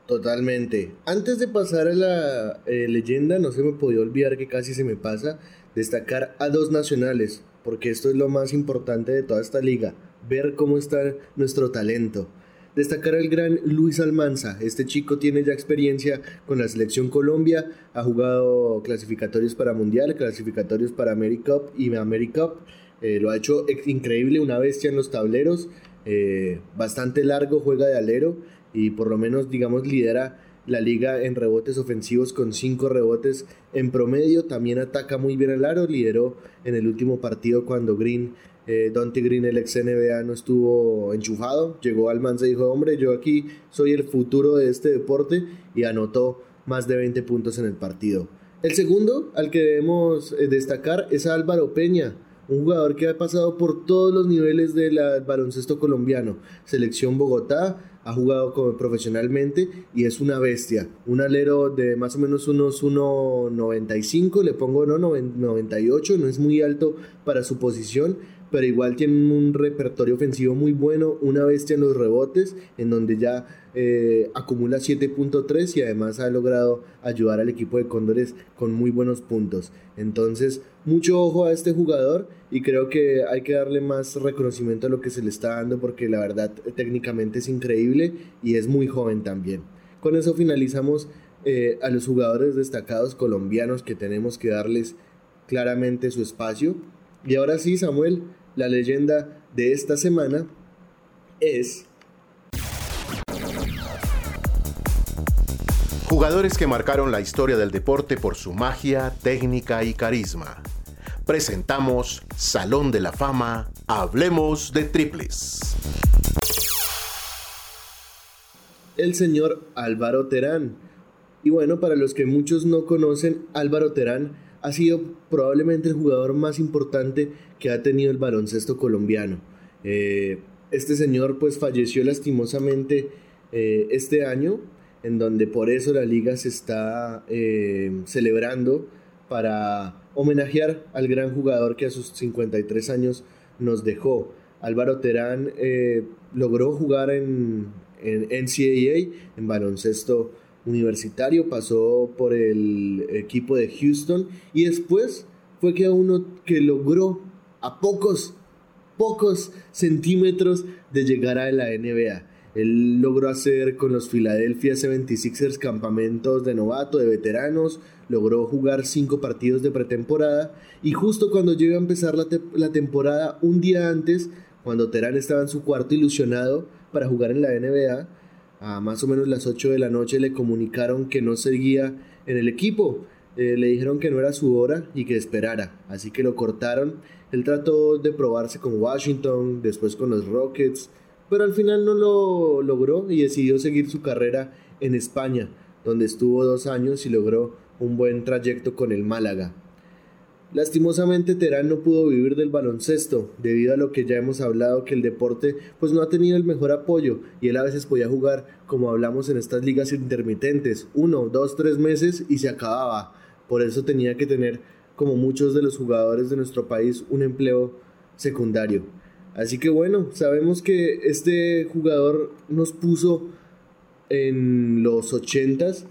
Totalmente. Antes de pasar a la eh, leyenda, no se me podía olvidar que casi se me pasa destacar a dos nacionales, porque esto es lo más importante de toda esta liga, ver cómo está nuestro talento. Destacar al gran Luis Almanza. Este chico tiene ya experiencia con la selección Colombia, ha jugado clasificatorios para Mundial, clasificatorios para AmeriCup y AmeriCup. Eh, lo ha hecho increíble, una bestia en los tableros, eh, bastante largo, juega de alero y por lo menos, digamos, lidera la liga en rebotes ofensivos con 5 rebotes en promedio. También ataca muy bien al aro, lideró en el último partido cuando Green eh, Dante Green, el ex NBA, no estuvo enchufado. Llegó al Manza y dijo: Hombre, yo aquí soy el futuro de este deporte. Y anotó más de 20 puntos en el partido. El segundo al que debemos eh, destacar es Álvaro Peña, un jugador que ha pasado por todos los niveles del baloncesto colombiano. Selección Bogotá, ha jugado como profesionalmente y es una bestia. Un alero de más o menos unos 1,95, le pongo no 98, no es muy alto para su posición, pero igual tienen un repertorio ofensivo muy bueno, una bestia en los rebotes, en donde ya eh, acumula 7.3 y además ha logrado ayudar al equipo de Cóndores con muy buenos puntos. Entonces, mucho ojo a este jugador y creo que hay que darle más reconocimiento a lo que se le está dando porque la verdad técnicamente es increíble y es muy joven también. Con eso finalizamos eh, a los jugadores destacados colombianos que tenemos que darles claramente su espacio. Y ahora sí, Samuel, la leyenda de esta semana es... Jugadores que marcaron la historia del deporte por su magia, técnica y carisma. Presentamos Salón de la Fama, Hablemos de Triples. El señor Álvaro Terán. Y bueno, para los que muchos no conocen, Álvaro Terán ha sido probablemente el jugador más importante que ha tenido el baloncesto colombiano. Eh, este señor pues falleció lastimosamente eh, este año, en donde por eso la liga se está eh, celebrando para homenajear al gran jugador que a sus 53 años nos dejó. Álvaro Terán logró jugar en, en NCAA, en baloncesto universitario, pasó por el equipo de Houston y después fue que uno que logró a pocos, pocos centímetros de llegar a la NBA. Él logró hacer con los Philadelphia 76ers campamentos de novato, de veteranos, logró jugar cinco partidos de pretemporada y justo cuando llegó a empezar la, la temporada, un día antes, cuando Terán estaba en su cuarto ilusionado para jugar en la NBA, a más o menos las 8 de la noche le comunicaron que no seguía en el equipo. Eh, le dijeron que no era su hora y que esperara, así que lo cortaron. Él trató de probarse con Washington, después con los Rockets, pero al final no lo logró y decidió seguir su carrera en España, donde estuvo dos años y logró un buen trayecto con el Málaga. Lastimosamente Terán no pudo vivir del baloncesto, debido a lo que ya hemos hablado que el deporte pues no ha tenido el mejor apoyo y él a veces podía jugar como hablamos en estas ligas intermitentes, uno, dos, tres meses y se acababa. Por eso tenía que tener, como muchos de los jugadores de nuestro país, un empleo secundario. Así que bueno, sabemos que este jugador nos puso en los ochentas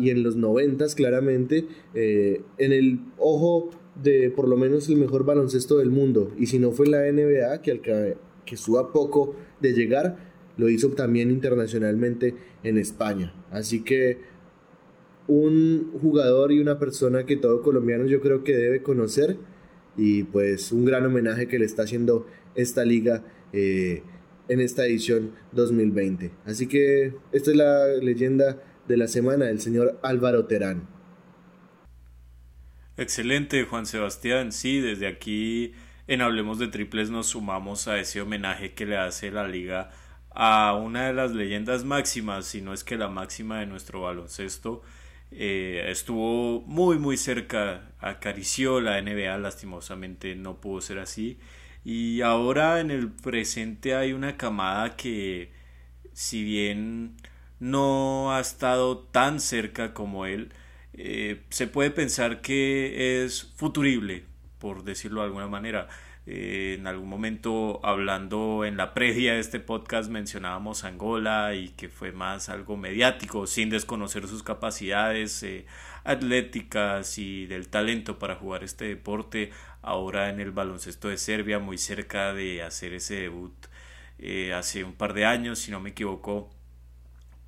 y en los noventas claramente eh, en el ojo de por lo menos el mejor baloncesto del mundo. Y si no fue la NBA, que, al que, que suba poco de llegar, lo hizo también internacionalmente en España. Así que un jugador y una persona que todo colombiano yo creo que debe conocer y pues un gran homenaje que le está haciendo esta liga eh, en esta edición 2020. Así que esta es la leyenda de la semana del señor Álvaro Terán. Excelente, Juan Sebastián. Sí, desde aquí en Hablemos de Triples nos sumamos a ese homenaje que le hace la liga a una de las leyendas máximas, si no es que la máxima de nuestro baloncesto. Eh, estuvo muy muy cerca, acarició la NBA, lastimosamente no pudo ser así. Y ahora en el presente hay una camada que, si bien no ha estado tan cerca como él, eh, se puede pensar que es futurible, por decirlo de alguna manera. Eh, en algún momento hablando en la previa de este podcast mencionábamos Angola y que fue más algo mediático sin desconocer sus capacidades eh, atléticas y del talento para jugar este deporte ahora en el baloncesto de Serbia muy cerca de hacer ese debut hace un par de años si no me equivoco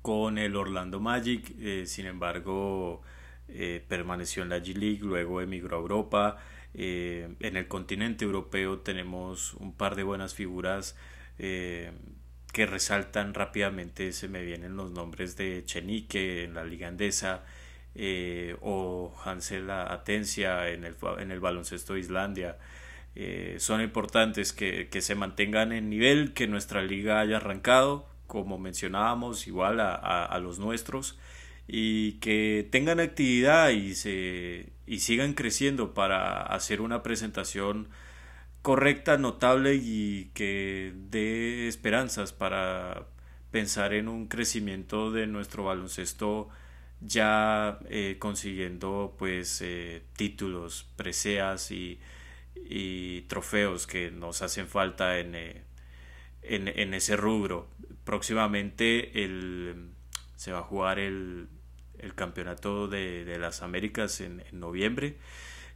con el Orlando Magic, eh, sin embargo eh, permaneció en la G League, luego emigró a Europa. Eh, en el continente europeo tenemos un par de buenas figuras que resaltan rápidamente, se me vienen los nombres de Chenique en la Liga Andesa o Hansel Atencia en el, en el baloncesto de Islandia. son importantes que, que se mantengan en nivel, que nuestra liga haya arrancado como mencionábamos, igual a, los nuestros, y que tengan actividad y, se, y sigan creciendo para hacer una presentación correcta, notable y que dé esperanzas para pensar en un crecimiento de nuestro baloncesto ya eh, consiguiendo pues eh, títulos, preseas y, y, trofeos que nos hacen falta en, eh, en, en ese rubro próximamente el, se va a jugar el, el campeonato de, de, las Américas en, noviembre.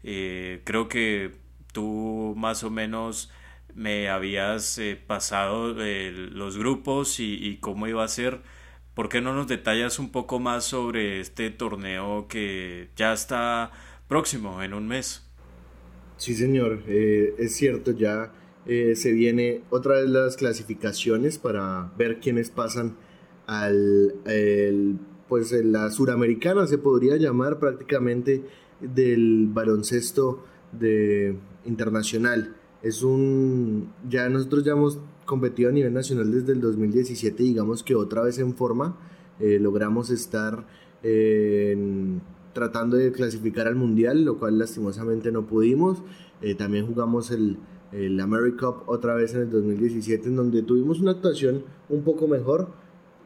Creo que tú más o menos me habías pasado los grupos y, y, cómo iba a ser. ¿Por qué no nos detallas un poco más sobre este torneo que ya está próximo en un mes? Sí, señor, es cierto, ya eh, se viene otra vez las clasificaciones para ver quiénes pasan al pues la suramericana se podría llamar prácticamente del baloncesto de internacional es un ya nosotros ya hemos competido a nivel nacional desde el 2017 digamos que otra vez en forma eh, logramos estar tratando de clasificar al mundial lo cual lastimosamente no pudimos. Eh, también jugamos el el AmeriCup otra vez en el 2017, en donde tuvimos una actuación un poco mejor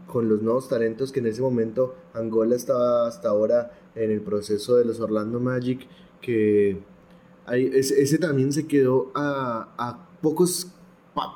con los nuevos talentos que en ese momento Angola estaba hasta ahora en el proceso de los Orlando Magic, que ese, también se quedó a, a pocos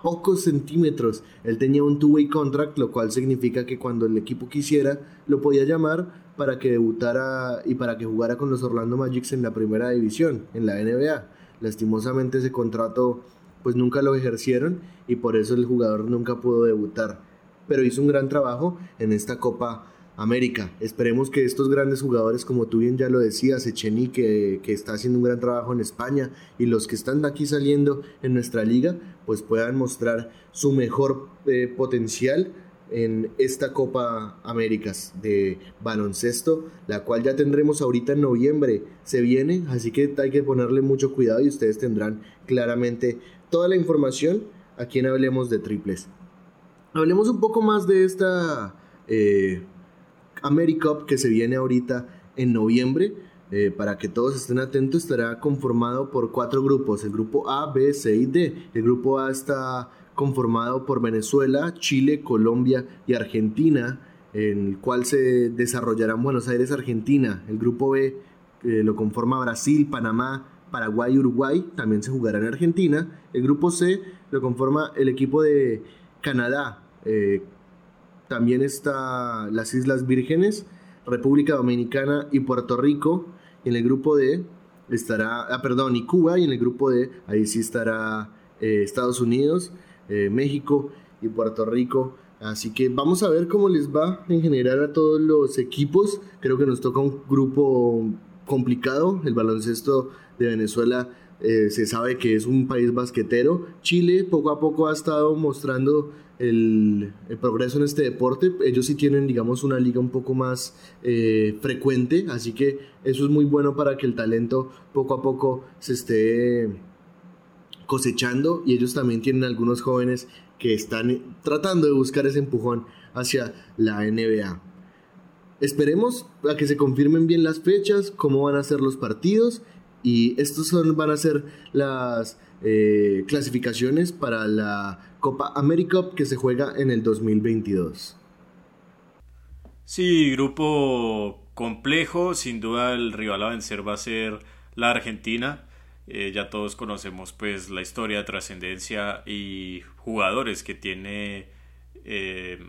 pocos centímetros. Él tenía un two-way contract, lo cual significa que cuando el equipo quisiera, lo podía llamar para que debutara y para que jugara con los Orlando Magics en la primera división, en la NBA. Lastimosamente ese contrato pues nunca lo ejercieron y por eso el jugador nunca pudo debutar. Pero hizo un gran trabajo en esta Copa América. Esperemos que estos grandes jugadores, como tú bien ya lo decías, Echeni, que, está haciendo un gran trabajo en España, y los que están aquí saliendo en nuestra liga, pues puedan mostrar su mejor eh, potencial en esta Copa Américas de baloncesto, la cual ya tendremos ahorita en noviembre. Se viene, así que hay que ponerle mucho cuidado y ustedes tendrán claramente toda la información aquí en Hablemos de Triples. Hablemos un poco más de esta eh, AmeriCup que se viene ahorita en noviembre. eh, para que todos estén atentos, estará conformado por cuatro grupos, el grupo A, B, C y D. El grupo A está conformado por Venezuela, Chile, Colombia y Argentina, en el cual se desarrollará en Buenos Aires, Argentina. El grupo B eh, lo conforma Brasil, Panamá, Paraguay y Uruguay, también se jugará en Argentina. El grupo C lo conforma el equipo de Canadá, eh, también está las Islas Vírgenes, República Dominicana y Puerto Rico. En el grupo D estará, ah, perdón, y Cuba. Y en el grupo D, ahí sí estará eh, Estados Unidos, eh, México y Puerto Rico. Así que vamos a ver cómo les va en general a todos los equipos. Creo que nos toca un grupo complicado. El baloncesto de Venezuela eh, se sabe que es un país basquetero. Chile poco a poco ha estado mostrando el, progreso en este deporte. Ellos sí tienen, digamos, una liga un poco más eh, frecuente, así que eso es muy bueno para que el talento poco a poco se esté cosechando y ellos también tienen algunos jóvenes que están tratando de buscar ese empujón hacia la NBA. Esperemos a que se confirmen bien las fechas, cómo van a ser los partidos y estos son, van a ser las eh, clasificaciones para la Copa América que se juega en el 2022. Sí, grupo complejo, sin duda el rival a vencer va a ser la Argentina. Eh, ya todos conocemos pues la historia, trascendencia y jugadores que tiene eh,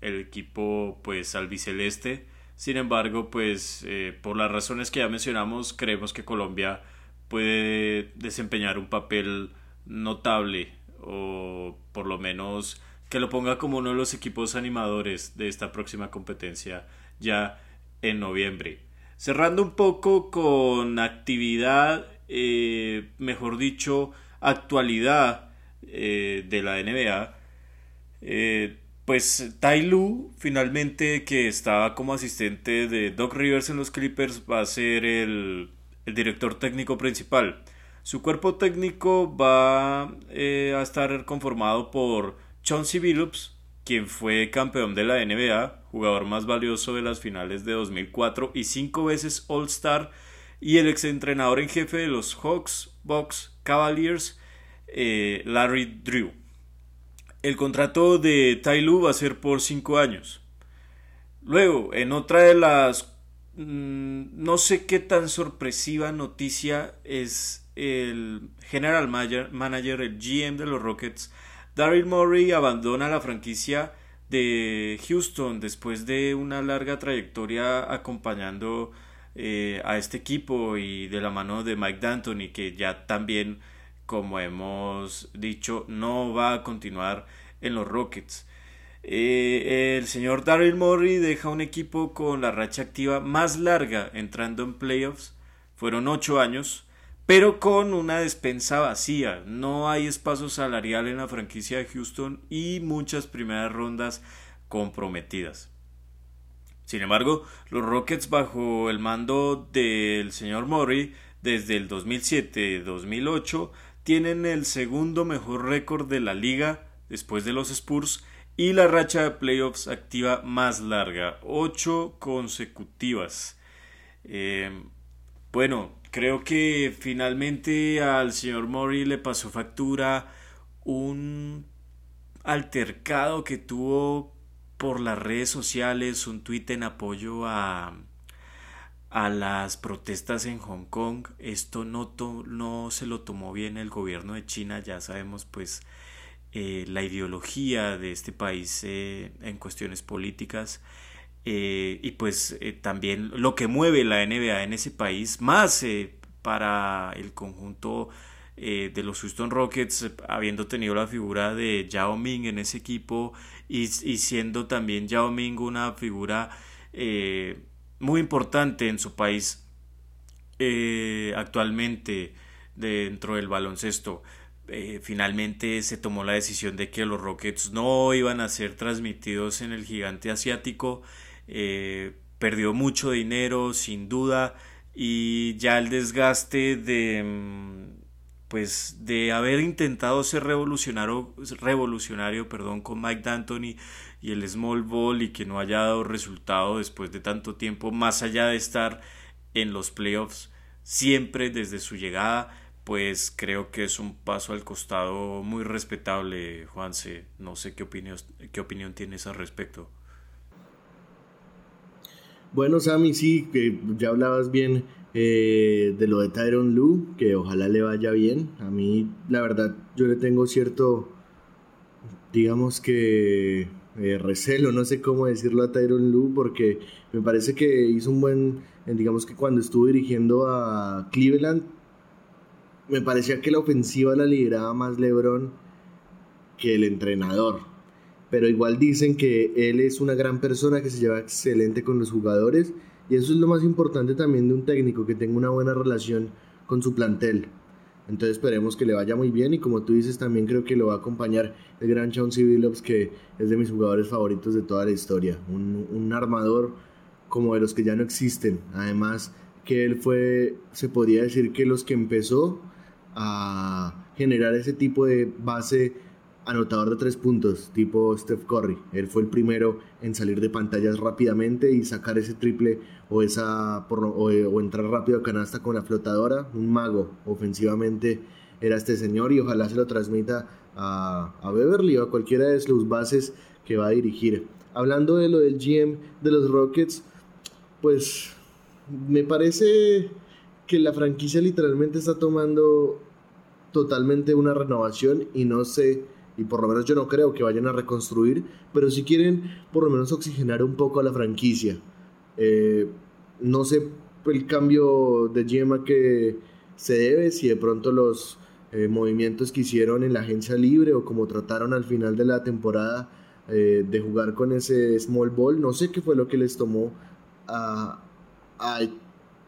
el equipo pues albiceleste. Sin embargo, pues eh, por las razones que ya mencionamos, creemos que Colombia puede desempeñar un papel notable o por lo menos que lo ponga como uno de los equipos animadores de esta próxima competencia ya en noviembre. Cerrando un poco con actividad, eh, mejor dicho, actualidad eh, de la NBA, eh, pues Tai Lu, finalmente que estaba como asistente de Doc Rivers en los Clippers, va a ser el, director técnico principal. Su cuerpo técnico va eh, a estar conformado por Chauncey Billups, quien fue campeón de la NBA, jugador más valioso de las finales de 2004 y cinco veces All-Star, y el exentrenador en jefe de los Hawks, Bucks, Cavaliers, eh, Larry Drew. El contrato de Tai Lu va a ser por cinco años. Luego, en otra de las mm, no sé qué tan sorpresiva noticia es el general manager, el GM de los Rockets, Daryl Morey abandona la franquicia de Houston después de una larga trayectoria acompañando eh, a este equipo y de la mano de Mike D'Antoni que ya también como hemos dicho no va a continuar en los Rockets. Eh, el señor Daryl Morey deja un equipo con la racha activa más larga entrando en playoffs. Fueron ocho años pero con una despensa vacía. No hay espacio salarial en la franquicia de Houston y muchas primeras rondas comprometidas. Sin embargo, los Rockets bajo el mando del señor Murray desde el 2007-2008 tienen el segundo mejor récord de la liga después de los Spurs y la racha de playoffs activa más larga, ocho consecutivas. Eh, bueno, Creo que finalmente al señor Mori le pasó factura un altercado que tuvo por las redes sociales, un tuit en apoyo a, a las protestas en Hong Kong. Esto no, no se lo tomó bien el gobierno de China, ya sabemos pues eh, la ideología de este país eh, en cuestiones políticas. Eh, y pues también lo que mueve la NBA en ese país, más para el conjunto de los Houston Rockets, habiendo tenido la figura de Yao Ming en ese equipo y, y siendo también Yao Ming una figura muy importante en su país actualmente dentro del baloncesto. finalmente se tomó la decisión de que los Rockets no iban a ser transmitidos en el gigante asiático eh, perdió mucho dinero sin duda y ya el desgaste de mm, pues de haber intentado ser revolucionario, revolucionario perdón, con Mike D'Antoni y el Small Ball y que no haya dado resultado después de tanto tiempo, más allá de estar en los playoffs siempre desde su llegada, pues creo que es un paso al costado muy respetable, Juanse. No sé qué opinión, qué opinión tienes al respecto. Bueno, Sammy, sí, que ya hablabas bien eh, de lo de Tyron Lu, que ojalá le vaya bien. A mí, la verdad, yo le tengo cierto, digamos que eh, recelo, no sé cómo decirlo a Tyron Lu, porque me parece que hizo un buen, digamos que cuando estuvo dirigiendo a Cleveland, me parecía que la ofensiva la lideraba más LeBron que el entrenador pero igual dicen que él es una gran persona que se lleva excelente con los jugadores y eso es lo más importante también de un técnico, que tenga una buena relación con su plantel. Entonces esperemos que le vaya muy bien y como tú dices también creo que lo va a acompañar el gran Chauncey Billups que es de mis jugadores favoritos de toda la historia, un, un armador como de los que ya no existen. Además que él fue, se podría decir que los que empezó a generar ese tipo de base anotador de tres puntos, tipo Steph Curry. Él fue el primero en salir de pantallas rápidamente y sacar ese triple o, esa, o, entrar rápido a canasta con la flotadora. Un mago ofensivamente era este señor y ojalá se lo transmita a, a Beverly o a cualquiera de sus bases que va a dirigir. Hablando de lo del GM de los Rockets, pues me parece que la franquicia literalmente está tomando totalmente una renovación y no sé y por lo menos yo no creo que vayan a reconstruir, pero si quieren por lo menos oxigenar un poco a la franquicia. Eh, no sé el cambio de GM que se debe, si de pronto los eh, movimientos que hicieron en la agencia libre o como trataron al final de la temporada eh, de jugar con ese small ball, no sé qué fue lo que les tomó a, a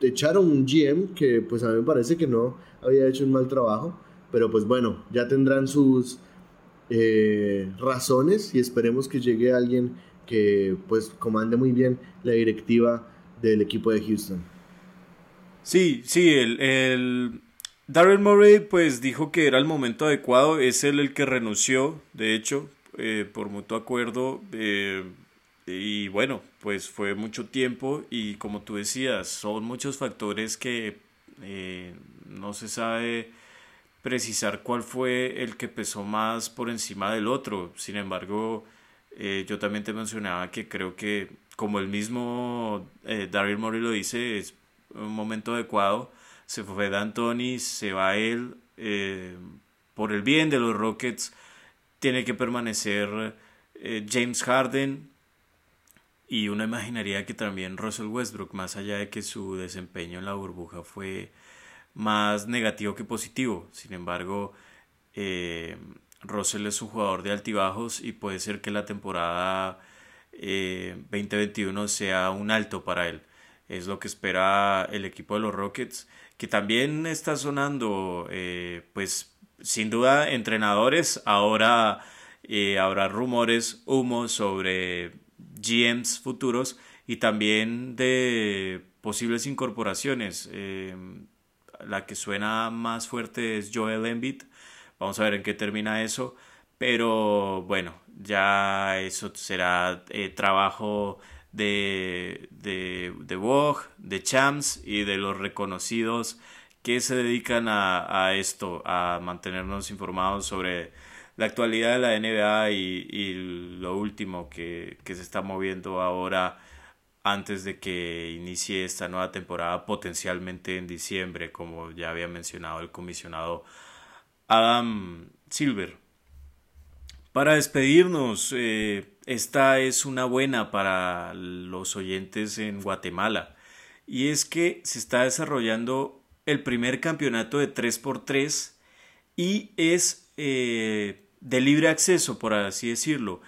echar a un GM que pues a mí me parece que no había hecho un mal trabajo, pero pues bueno, ya tendrán sus eh, razones y esperemos que llegue alguien que pues comande muy bien la directiva del equipo de Houston. Sí, sí, el, el Murray pues dijo que era el momento adecuado, es él el que renunció, de hecho, eh, por mutuo acuerdo, eh, y bueno, pues fue mucho tiempo y como tú decías, son muchos factores que no se sabe precisar cuál fue el que pesó más por encima del otro. Sin embargo, eh, yo también te mencionaba que creo que, como el mismo eh, Daryl lo dice, es un momento adecuado. Se fue D'Antoni, se va él. Eh, por el bien de los Rockets, tiene que permanecer James Harden. Y uno imaginaría que también Russell Westbrook, más allá de que su desempeño en la burbuja fue más negativo que positivo. Sin embargo, eh, Russell es un jugador de altibajos y puede ser que la temporada 2021 eh, sea un alto para él. Es lo que espera el equipo de los Rockets, que también está sonando, eh, pues sin duda, entrenadores. Ahora habrá rumores, humo sobre GMs futuros y también de posibles incorporaciones la que suena más fuerte es Joel Embiid. Vamos a ver en qué termina eso. Pero bueno, ya eso será eh, trabajo de, de, de Vogue, de Champs y de los reconocidos que se dedican a, esto, a mantenernos informados sobre la actualidad de la NBA y, y lo último que, que se está moviendo ahora antes de que inicie esta nueva temporada potencialmente en diciembre, como ya había mencionado el comisionado Adam Silver. Para despedirnos, eh, esta es una buena para los oyentes en Guatemala, y es que se está desarrollando el primer campeonato de 3x3 y es eh, de libre acceso, por así decirlo.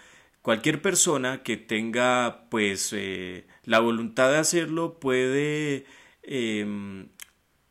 Cualquier persona que tenga pues eh, la voluntad de hacerlo puede em,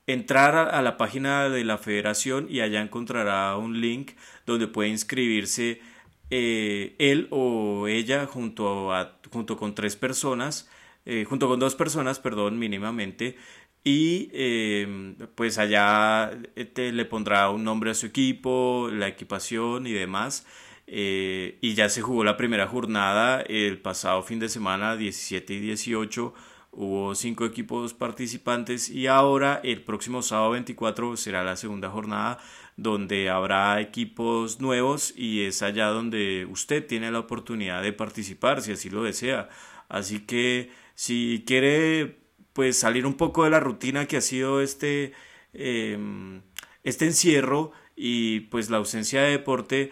entrar a, la página de la federación y allá encontrará un link donde puede inscribirse eh, él o ella junto, junto con tres personas, eh, junto con dos personas, perdón, mínimamente, y em, pues allá te, le pondrá un nombre a su equipo, la equipación y demás. Eh, y ya se jugó la primera jornada el pasado fin de semana, 17 y 18. Hubo cinco equipos participantes y ahora el próximo sábado 24 será la segunda jornada donde habrá equipos nuevos y es allá donde usted tiene la oportunidad de participar si así lo desea. Así que si quiere pues salir un poco de la rutina que ha sido este, em, este encierro y pues la ausencia de deporte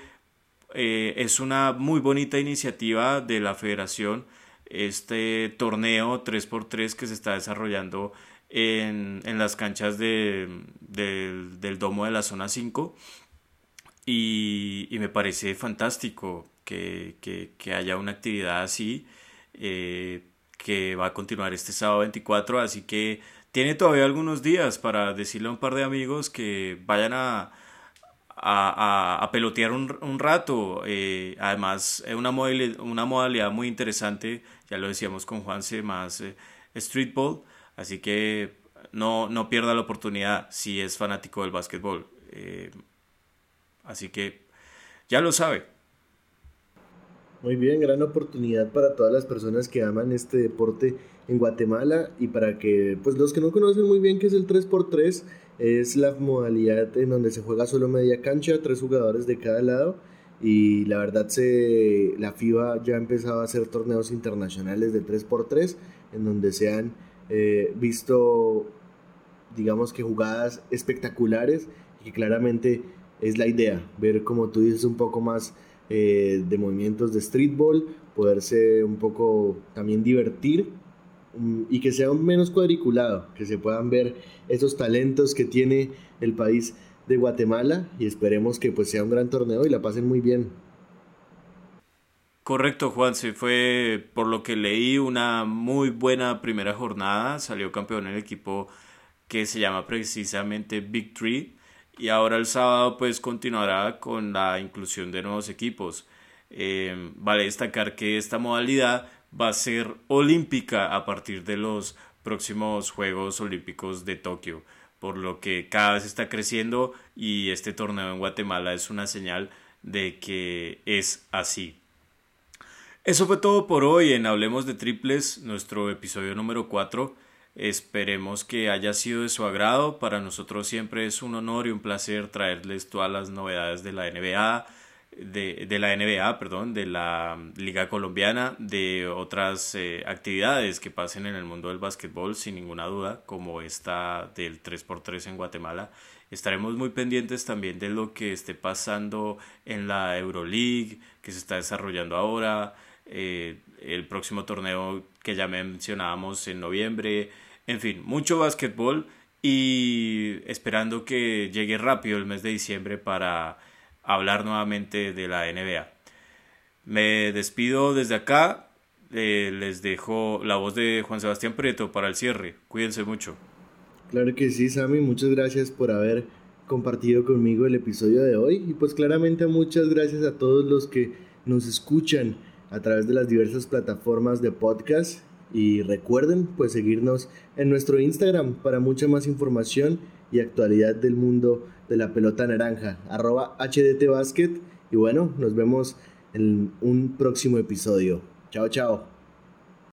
eh, es una muy bonita iniciativa de la federación este torneo 3x3 que se está desarrollando en, las canchas del, domo de la zona 5 y, me parece fantástico que, haya una actividad así eh, que va a continuar este sábado 24 así que tiene todavía algunos días para decirle a un par de amigos que vayan a, a, pelotear un, rato. Eh, además, una modalidad, una modalidad muy interesante, ya lo decíamos con Juanse, más eh, streetball. Así que no, no pierda la oportunidad si es fanático del básquetbol. Eh, así que ya lo sabe. Muy bien, gran oportunidad para todas las personas que aman este deporte en Guatemala y para que, pues los que no conocen muy bien qué es el 3x3, es la modalidad en donde se juega solo media cancha, tres jugadores de cada lado. Y la verdad, se, la FIBA ya ha empezado a hacer torneos internacionales de 3x3, en donde se han eh, visto, digamos que jugadas espectaculares, y claramente es la idea, ver como tú dices un poco más eh, de movimientos de streetball, poderse un poco también divertir y que sea menos cuadriculado, que se puedan ver esos talentos que tiene el país de Guatemala y esperemos que pues sea un gran torneo y la pasen muy bien. Correcto, Juan, se fue por lo que leí una muy buena primera jornada, salió campeón el equipo que se llama precisamente Big Tree y ahora el sábado pues continuará con la inclusión de nuevos equipos. Eh, vale destacar que esta modalidad va a ser olímpica a partir de los próximos Juegos Olímpicos de Tokio, por lo que cada vez está creciendo y este torneo en Guatemala es una señal de que es así. Eso fue todo por hoy en Hablemos de Triples, nuestro episodio número 4. Esperemos que haya sido de su agrado. Para nosotros siempre es un honor y un placer traerles todas las novedades de la NBA, de, de, la NBA, perdón, de la Liga Colombiana, de otras eh, actividades que pasen en el mundo del básquetbol, sin ninguna duda, como esta del 3x3 en Guatemala. Estaremos muy pendientes también de lo que esté pasando en la Euroleague, que se está desarrollando ahora, eh, el próximo torneo que ya mencionábamos en noviembre, en fin, mucho básquetbol y esperando que llegue rápido el mes de diciembre para hablar nuevamente de la NBA. Me despido desde acá. Eh, les dejo la voz de Juan Sebastián Prieto para el cierre. Cuídense mucho. Claro que sí, Sammy. Muchas gracias por haber compartido conmigo el episodio de hoy. Y pues claramente muchas gracias a todos los que nos escuchan a través de las diversas plataformas de podcast. Y recuerden pues seguirnos en nuestro Instagram para mucha más información y actualidad del mundo de la pelota naranja, arroba HDT Basket. Y bueno, nos vemos en un próximo episodio. Chao, chao.